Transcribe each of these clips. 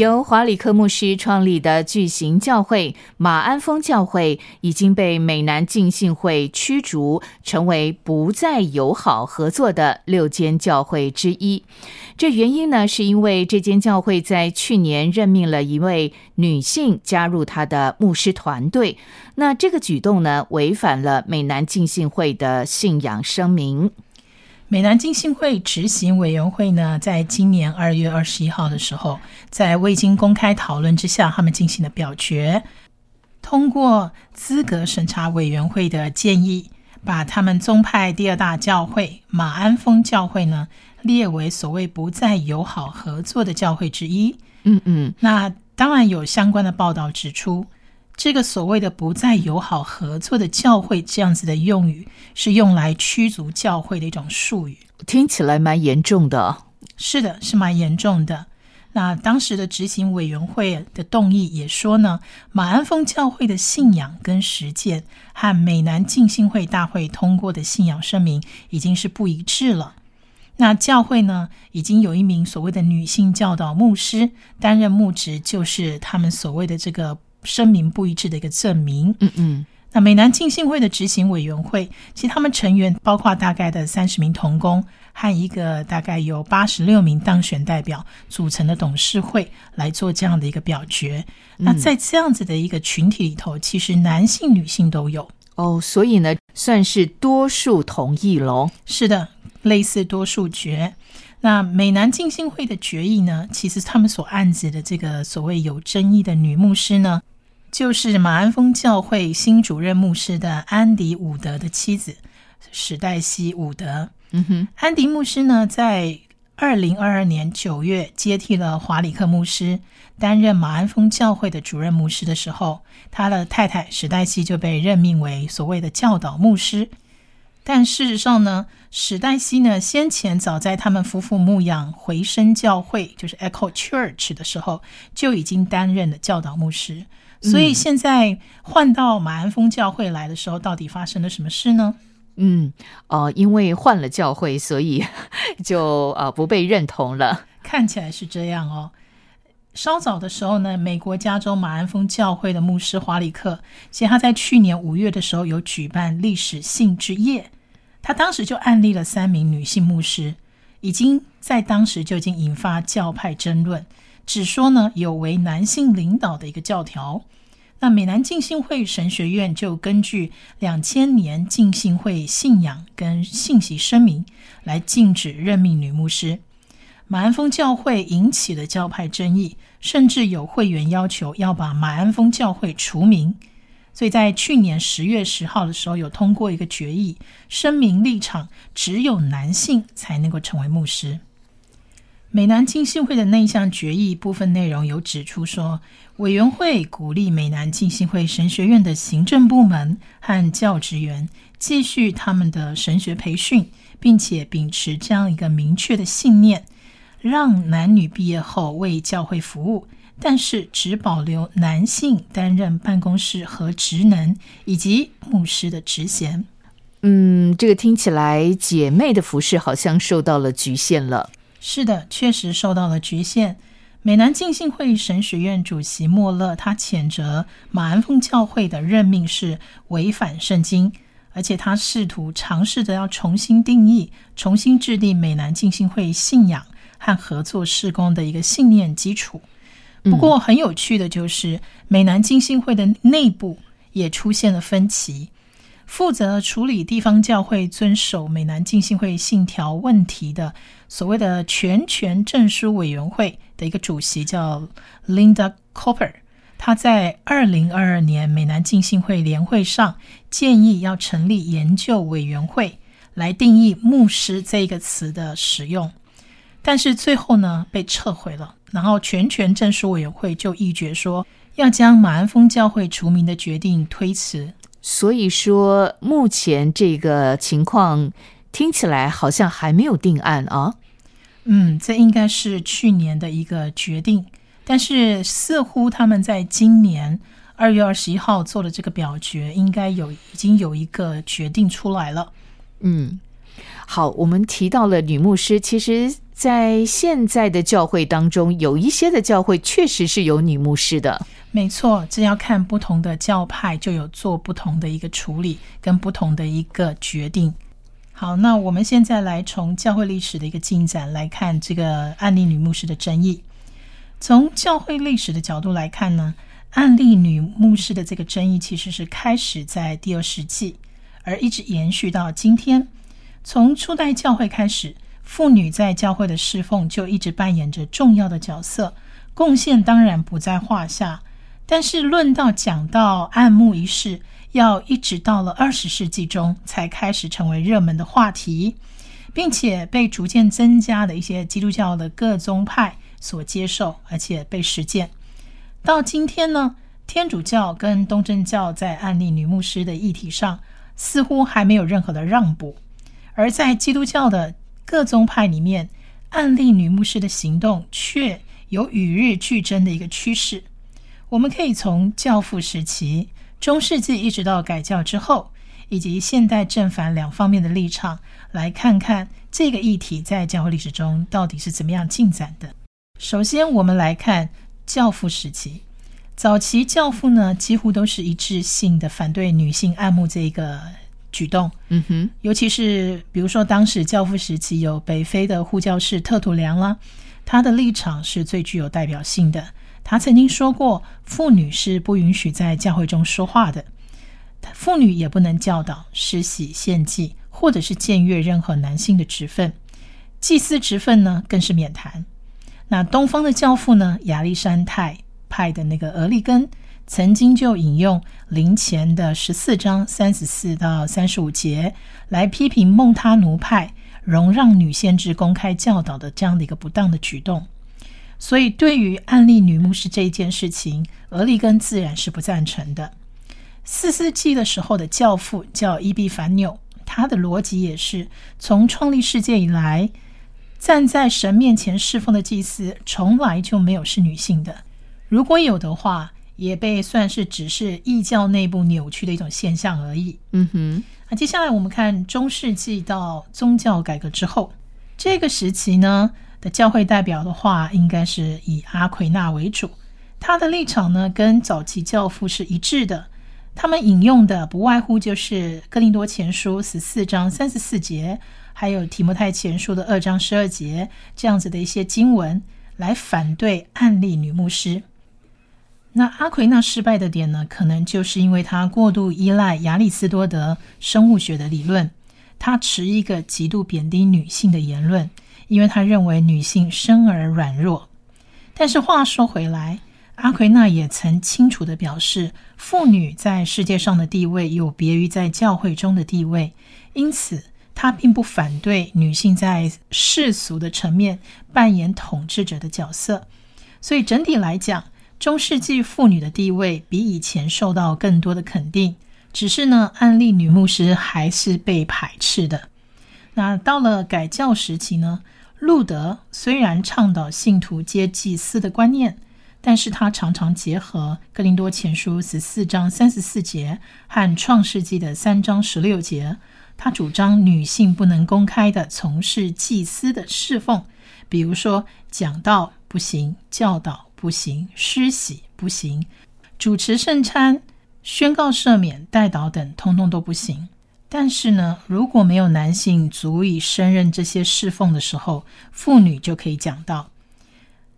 由华里克牧师创立的巨型教会马鞍峰教会已经被美南浸信会驱逐，成为不再友好合作的六间教会之一。这原因呢，是因为这间教会在去年任命了一位女性加入他的牧师团队。那这个举动呢，违反了美南浸信会的信仰声明。美南浸信会执行委员会呢，在今年二月二十一号的时候，在未经公开讨论之下，他们进行了表决，通过资格审查委员会的建议，把他们宗派第二大教会马鞍峰教会呢列为所谓不再友好合作的教会之一。嗯嗯，那当然有相关的报道指出。这个所谓的不再友好合作的教会，这样子的用语是用来驱逐教会的一种术语，听起来蛮严重的。是的，是蛮严重的。那当时的执行委员会的动议也说呢，马鞍峰教会的信仰跟实践和美南浸信会大会通过的信仰声明已经是不一致了。那教会呢，已经有一名所谓的女性教导牧师担任牧职，就是他们所谓的这个。声明不一致的一个证明。嗯嗯，那美南浸信会的执行委员会，其实他们成员包括大概的三十名童工和一个大概有八十六名当选代表组成的董事会来做这样的一个表决。那在这样子的一个群体里头，其实男性、女性都有哦，所以呢，算是多数同意喽。是的，类似多数决。那美南浸信会的决议呢，其实他们所案子的这个所谓有争议的女牧师呢。就是马鞍峰教会新主任牧师的安迪伍德的妻子史黛西伍德。嗯哼，安迪牧师呢，在二零二二年九月接替了华里克牧师，担任马鞍峰教会的主任牧师的时候，他的太太史黛西就被任命为所谓的教导牧师。但事实上呢，史黛西呢，先前早在他们夫妇牧养回声教会，就是 Echo Church 的时候，就已经担任了教导牧师。所以现在换到马鞍峰教会来的时候，到底发生了什么事呢？嗯，哦，因为换了教会，所以 就呃不被认同了。看起来是这样哦。稍早的时候呢，美国加州马鞍峰教会的牧师华里克，其实他在去年五月的时候有举办历史性之夜，他当时就案例了三名女性牧师，已经在当时就已经引发教派争论。只说呢，有为男性领导的一个教条。那美南浸信会神学院就根据两千年浸信会信仰跟信息声明来禁止任命女牧师。马鞍峰教会引起了教派争议，甚至有会员要求要把马鞍峰教会除名。所以在去年十月十号的时候，有通过一个决议，声明立场，只有男性才能够成为牧师。美南浸信会的那项决议部分内容有指出说，委员会鼓励美南浸信会神学院的行政部门和教职员继续他们的神学培训，并且秉持这样一个明确的信念，让男女毕业后为教会服务，但是只保留男性担任办公室和职能以及牧师的职衔。嗯，这个听起来姐妹的服饰好像受到了局限了。是的，确实受到了局限。美南浸信会神学院主席莫勒他谴责马鞍凤教会的任命是违反圣经，而且他试图尝试着要重新定义、重新制定美南浸信会信仰和合作事工的一个信念基础。不过，很有趣的就是美南浸信会的内部也出现了分歧。负责处理地方教会遵守美南浸信会信条问题的所谓的全权证书委员会的一个主席叫 Linda Cooper，他在二零二二年美南浸信会联会上建议要成立研究委员会来定义牧师这一个词的使用，但是最后呢被撤回了，然后全权证书委员会就议决说要将马鞍峰教会除名的决定推迟。所以说，目前这个情况听起来好像还没有定案啊。嗯，这应该是去年的一个决定，但是似乎他们在今年二月二十一号做的这个表决，应该有已经有一个决定出来了。嗯，好，我们提到了女牧师，其实，在现在的教会当中，有一些的教会确实是有女牧师的。没错，这要看不同的教派，就有做不同的一个处理跟不同的一个决定。好，那我们现在来从教会历史的一个进展来看这个案例女牧师的争议。从教会历史的角度来看呢，案例女牧师的这个争议其实是开始在第二世纪，而一直延续到今天。从初代教会开始，妇女在教会的侍奉就一直扮演着重要的角色，贡献当然不在话下。但是论到讲到按牧仪式，要一直到了二十世纪中才开始成为热门的话题，并且被逐渐增加的一些基督教的各宗派所接受，而且被实践。到今天呢，天主教跟东正教在案例女牧师的议题上似乎还没有任何的让步，而在基督教的各宗派里面，案例女牧师的行动却有与日俱增的一个趋势。我们可以从教父时期。中世纪一直到改教之后，以及现代正反两方面的立场，来看看这个议题在教会历史中到底是怎么样进展的。首先，我们来看教父时期。早期教父呢，几乎都是一致性的反对女性按摩这一个举动。嗯哼，尤其是比如说，当时教父时期有北非的护教士特土良啦，他的立场是最具有代表性的。他曾经说过，妇女是不允许在教会中说话的，妇女也不能教导、施洗、献祭，或者是僭越任何男性的职分。祭司职分呢，更是免谈。那东方的教父呢，亚历山泰派的那个俄利根，曾经就引用林前的十四章三十四到三十五节，来批评孟他奴派容让女先知公开教导的这样的一个不当的举动。所以，对于案例女牧师这一件事情，俄利根自然是不赞成的。四世纪的时候的教父叫伊比凡纽，他的逻辑也是：从创立世界以来，站在神面前侍奉的祭司从来就没有是女性的。如果有的话，也被算是只是异教内部扭曲的一种现象而已。嗯哼。那接下来我们看中世纪到宗教改革之后这个时期呢？的教会代表的话，应该是以阿奎那为主。他的立场呢，跟早期教父是一致的。他们引用的不外乎就是《哥林多前书》十四章三十四节，还有《提摩太前书》的二章十二节这样子的一些经文，来反对案例女牧师。那阿奎那失败的点呢，可能就是因为他过度依赖亚里士多德生物学的理论，他持一个极度贬低女性的言论。因为他认为女性生而软弱，但是话说回来，阿奎那也曾清楚的表示，妇女在世界上的地位有别于在教会中的地位，因此他并不反对女性在世俗的层面扮演统治者的角色。所以整体来讲，中世纪妇女的地位比以前受到更多的肯定，只是呢，案例女牧师还是被排斥的。那到了改教时期呢？路德虽然倡导信徒皆祭司的观念，但是他常常结合《格林多前书》十四章三十四节和《创世纪》的三章十六节。他主张女性不能公开的从事祭司的侍奉，比如说讲道不行，教导不行，施洗不行，主持圣餐、宣告赦免、代祷等，通通都不行。但是呢，如果没有男性足以胜任这些侍奉的时候，妇女就可以讲到。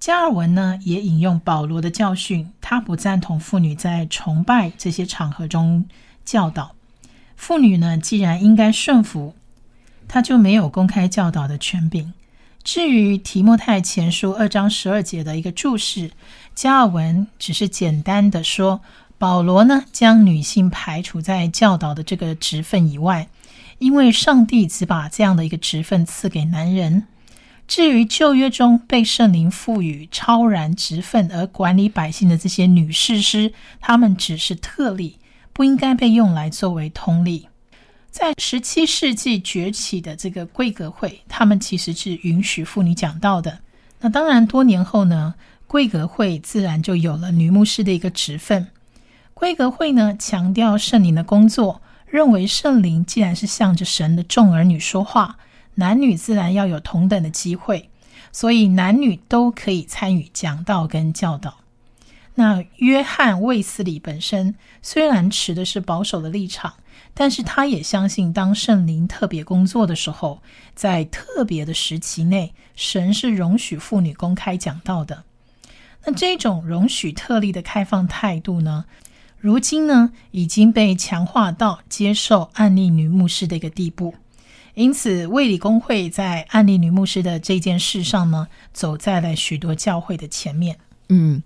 加尔文呢也引用保罗的教训，他不赞同妇女在崇拜这些场合中教导。妇女呢既然应该顺服，他就没有公开教导的权柄。至于提莫太前书二章十二节的一个注释，加尔文只是简单的说。保罗呢，将女性排除在教导的这个职分以外，因为上帝只把这样的一个职分赐给男人。至于旧约中被圣灵赋予超然职分而管理百姓的这些女士师，她们只是特例，不应该被用来作为通例。在十七世纪崛起的这个贵格会，他们其实是允许妇女讲道的。那当然，多年后呢，贵格会自然就有了女牧师的一个职分。贵格会呢，强调圣灵的工作，认为圣灵既然是向着神的众儿女说话，男女自然要有同等的机会，所以男女都可以参与讲道跟教导。那约翰卫斯理本身虽然持的是保守的立场。但是他也相信，当圣灵特别工作的时候，在特别的时期内，神是容许妇女公开讲道的。那这种容许特例的开放态度呢，如今呢已经被强化到接受案例女牧师的一个地步。因此，卫理公会在案例女牧师的这件事上呢，走在了许多教会的前面。嗯，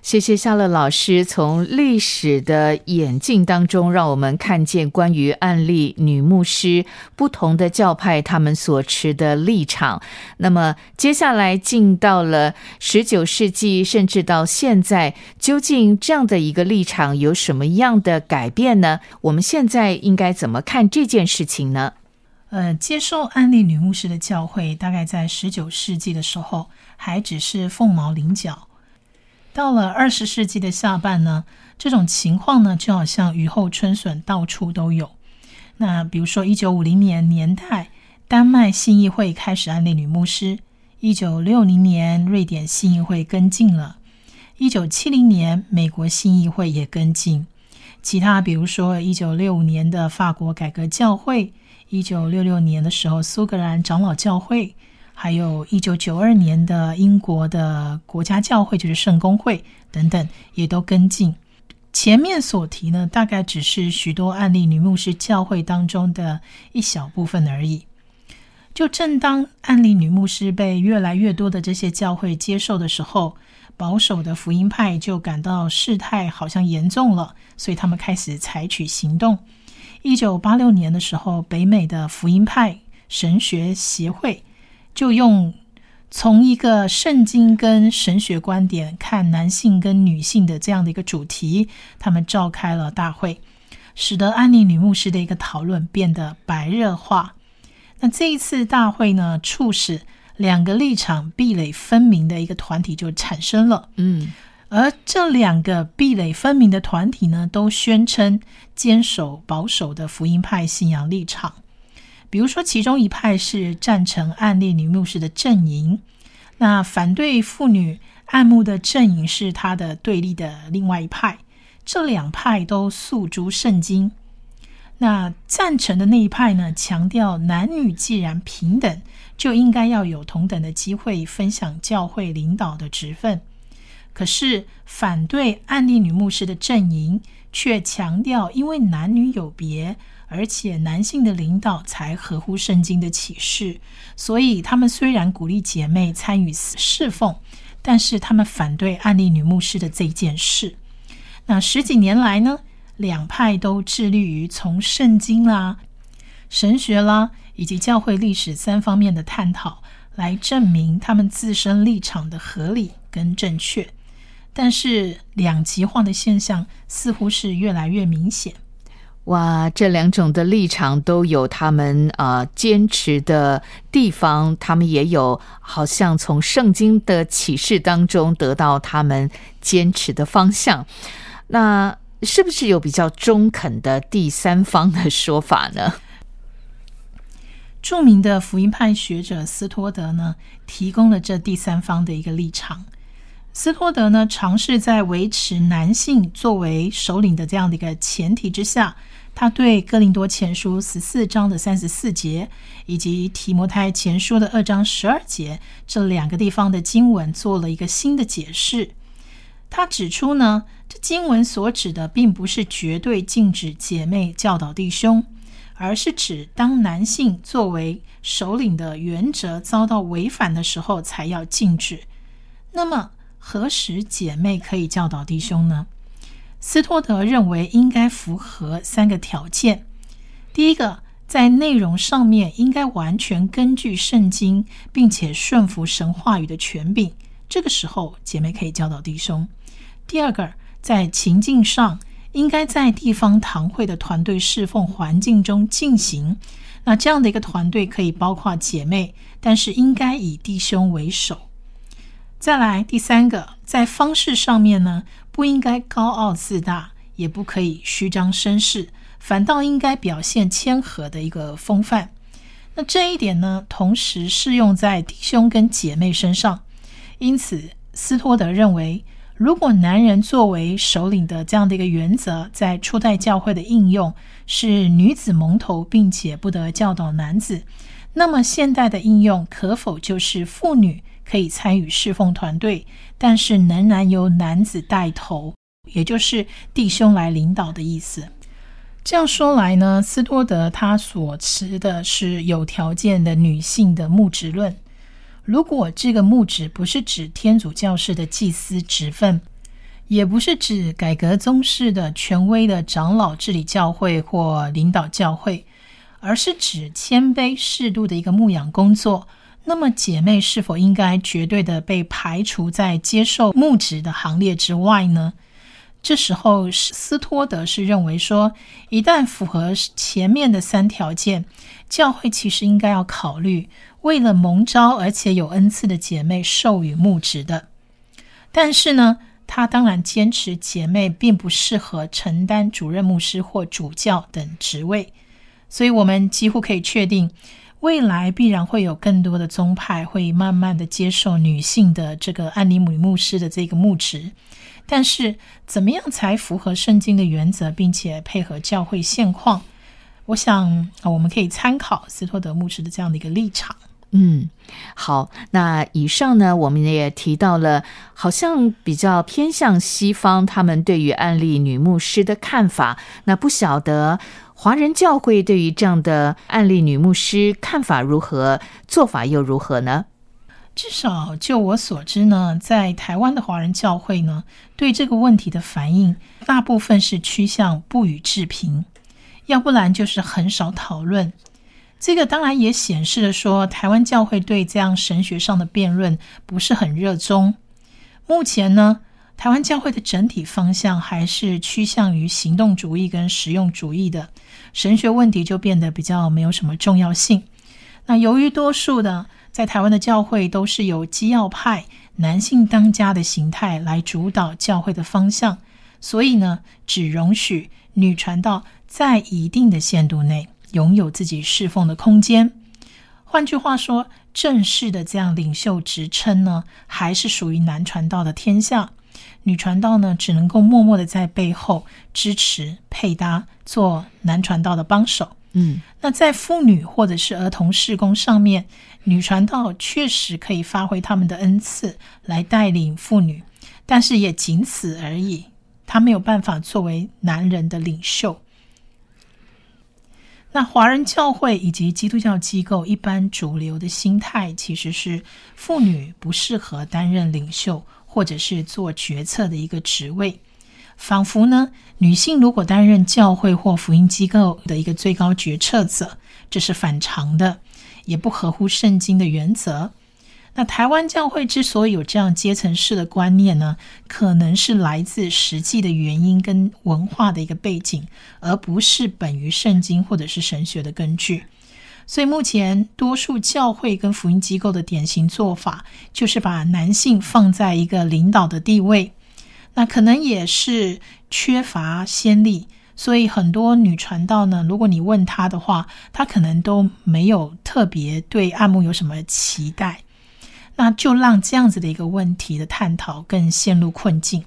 谢谢夏乐老师从历史的眼镜当中，让我们看见关于案例女牧师不同的教派他们所持的立场。那么接下来进到了十九世纪，甚至到现在，究竟这样的一个立场有什么样的改变呢？我们现在应该怎么看这件事情呢？呃，接受案例女牧师的教会，大概在十九世纪的时候，还只是凤毛麟角。到了二十世纪的下半呢，这种情况呢就好像雨后春笋，到处都有。那比如说，一九五零年年代，丹麦信义会开始安利女牧师；一九六零年，瑞典信义会跟进了；一九七零年，美国信义会也跟进。其他比如说，一九六五年的法国改革教会；一九六六年的时候，苏格兰长老教会。还有一九九二年的英国的国家教会，就是圣公会等等，也都跟进。前面所提呢，大概只是许多案例女牧师教会当中的一小部分而已。就正当案例女牧师被越来越多的这些教会接受的时候，保守的福音派就感到事态好像严重了，所以他们开始采取行动。一九八六年的时候，北美的福音派神学协会。就用从一个圣经跟神学观点看男性跟女性的这样的一个主题，他们召开了大会，使得安妮女牧师的一个讨论变得白热化。那这一次大会呢，促使两个立场壁垒分明的一个团体就产生了。嗯，而这两个壁垒分明的团体呢，都宣称坚守保守的福音派信仰立场。比如说，其中一派是赞成暗恋女牧师的阵营，那反对妇女暗牧的阵营是他的对立的另外一派。这两派都诉诸圣经。那赞成的那一派呢，强调男女既然平等，就应该要有同等的机会分享教会领导的职分。可是反对暗恋女牧师的阵营却强调，因为男女有别。而且男性的领导才合乎圣经的启示，所以他们虽然鼓励姐妹参与侍奉，但是他们反对案例女牧师的这件事。那十几年来呢，两派都致力于从圣经啦、神学啦以及教会历史三方面的探讨，来证明他们自身立场的合理跟正确。但是两极化的现象似乎是越来越明显。哇，这两种的立场都有他们啊坚持的地方，他们也有好像从圣经的启示当中得到他们坚持的方向。那是不是有比较中肯的第三方的说法呢？著名的福音派学者斯托德呢，提供了这第三方的一个立场。斯托德呢，尝试在维持男性作为首领的这样的一个前提之下。他对哥林多前书十四章的三十四节，以及提摩太前书的二章十二节这两个地方的经文做了一个新的解释。他指出呢，这经文所指的并不是绝对禁止姐妹教导弟兄，而是指当男性作为首领的原则遭到违反的时候才要禁止。那么，何时姐妹可以教导弟兄呢？斯托德认为应该符合三个条件：第一个，在内容上面应该完全根据圣经，并且顺服神话语的权柄，这个时候姐妹可以教导弟兄；第二个，在情境上应该在地方堂会的团队侍奉环境中进行。那这样的一个团队可以包括姐妹，但是应该以弟兄为首。再来第三个，在方式上面呢，不应该高傲自大，也不可以虚张声势，反倒应该表现谦和的一个风范。那这一点呢，同时适用在弟兄跟姐妹身上。因此，斯托德认为，如果男人作为首领的这样的一个原则，在初代教会的应用是女子蒙头，并且不得教导男子，那么现代的应用可否就是妇女？可以参与侍奉团队，但是仍然由男子带头，也就是弟兄来领导的意思。这样说来呢，斯多德他所持的是有条件的女性的牧职论。如果这个牧职不是指天主教式的祭司职分，也不是指改革宗室的权威的长老治理教会或领导教会，而是指谦卑适度的一个牧养工作。那么，姐妹是否应该绝对的被排除在接受牧职的行列之外呢？这时候，斯托德是认为说，一旦符合前面的三条件，教会其实应该要考虑为了蒙召而且有恩赐的姐妹授予牧职的。但是呢，他当然坚持姐妹并不适合承担主任牧师或主教等职位，所以我们几乎可以确定。未来必然会有更多的宗派会慢慢的接受女性的这个安妮姆牧师的这个牧职，但是怎么样才符合圣经的原则，并且配合教会现况？我想，我们可以参考斯托德牧师的这样的一个立场。嗯，好，那以上呢，我们也提到了，好像比较偏向西方，他们对于案例女牧师的看法，那不晓得。华人教会对于这样的案例女牧师看法如何？做法又如何呢？至少就我所知呢，在台湾的华人教会呢，对这个问题的反应，大部分是趋向不予置评，要不然就是很少讨论。这个当然也显示了说，台湾教会对这样神学上的辩论不是很热衷。目前呢？台湾教会的整体方向还是趋向于行动主义跟实用主义的，神学问题就变得比较没有什么重要性。那由于多数的在台湾的教会都是由基要派男性当家的形态来主导教会的方向，所以呢，只容许女传道在一定的限度内拥有自己侍奉的空间。换句话说，正式的这样领袖职称呢，还是属于男传道的天下。女传道呢，只能够默默的在背后支持、配搭，做男传道的帮手。嗯，那在妇女或者是儿童事工上面，女传道确实可以发挥他们的恩赐来带领妇女，但是也仅此而已。她没有办法作为男人的领袖。那华人教会以及基督教机构一般主流的心态，其实是妇女不适合担任领袖。或者是做决策的一个职位，仿佛呢，女性如果担任教会或福音机构的一个最高决策者，这是反常的，也不合乎圣经的原则。那台湾教会之所以有这样阶层式的观念呢，可能是来自实际的原因跟文化的一个背景，而不是本于圣经或者是神学的根据。所以目前多数教会跟福音机构的典型做法，就是把男性放在一个领导的地位，那可能也是缺乏先例。所以很多女传道呢，如果你问她的话，她可能都没有特别对暗牧有什么期待，那就让这样子的一个问题的探讨更陷入困境。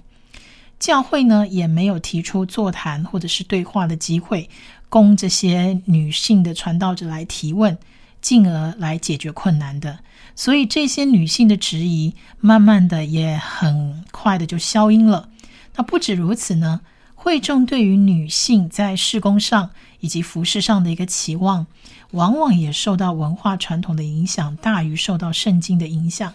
教会呢也没有提出座谈或者是对话的机会。供这些女性的传道者来提问，进而来解决困难的。所以这些女性的质疑，慢慢的也很快的就消音了。那不止如此呢，会众对于女性在事工上以及服饰上的一个期望，往往也受到文化传统的影响大于受到圣经的影响。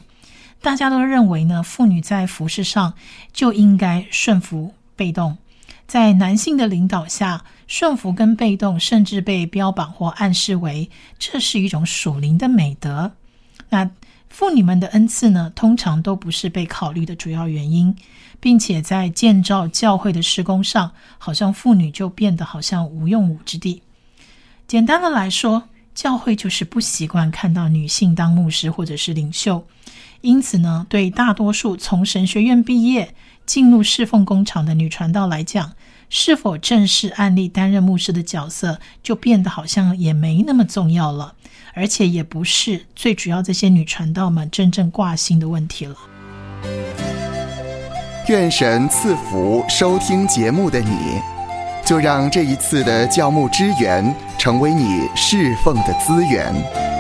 大家都认为呢，妇女在服饰上就应该顺服被动。在男性的领导下，顺服跟被动，甚至被标榜或暗示为这是一种属灵的美德。那妇女们的恩赐呢，通常都不是被考虑的主要原因，并且在建造教会的施工上，好像妇女就变得好像无用武之地。简单的来说，教会就是不习惯看到女性当牧师或者是领袖，因此呢，对大多数从神学院毕业进入侍奉工厂的女传道来讲，是否正式案例担任牧师的角色，就变得好像也没那么重要了。而且也不是最主要，这些女传道们真正挂心的问题了。愿神赐福收听节目的你，就让这一次的教牧支援成为你侍奉的资源。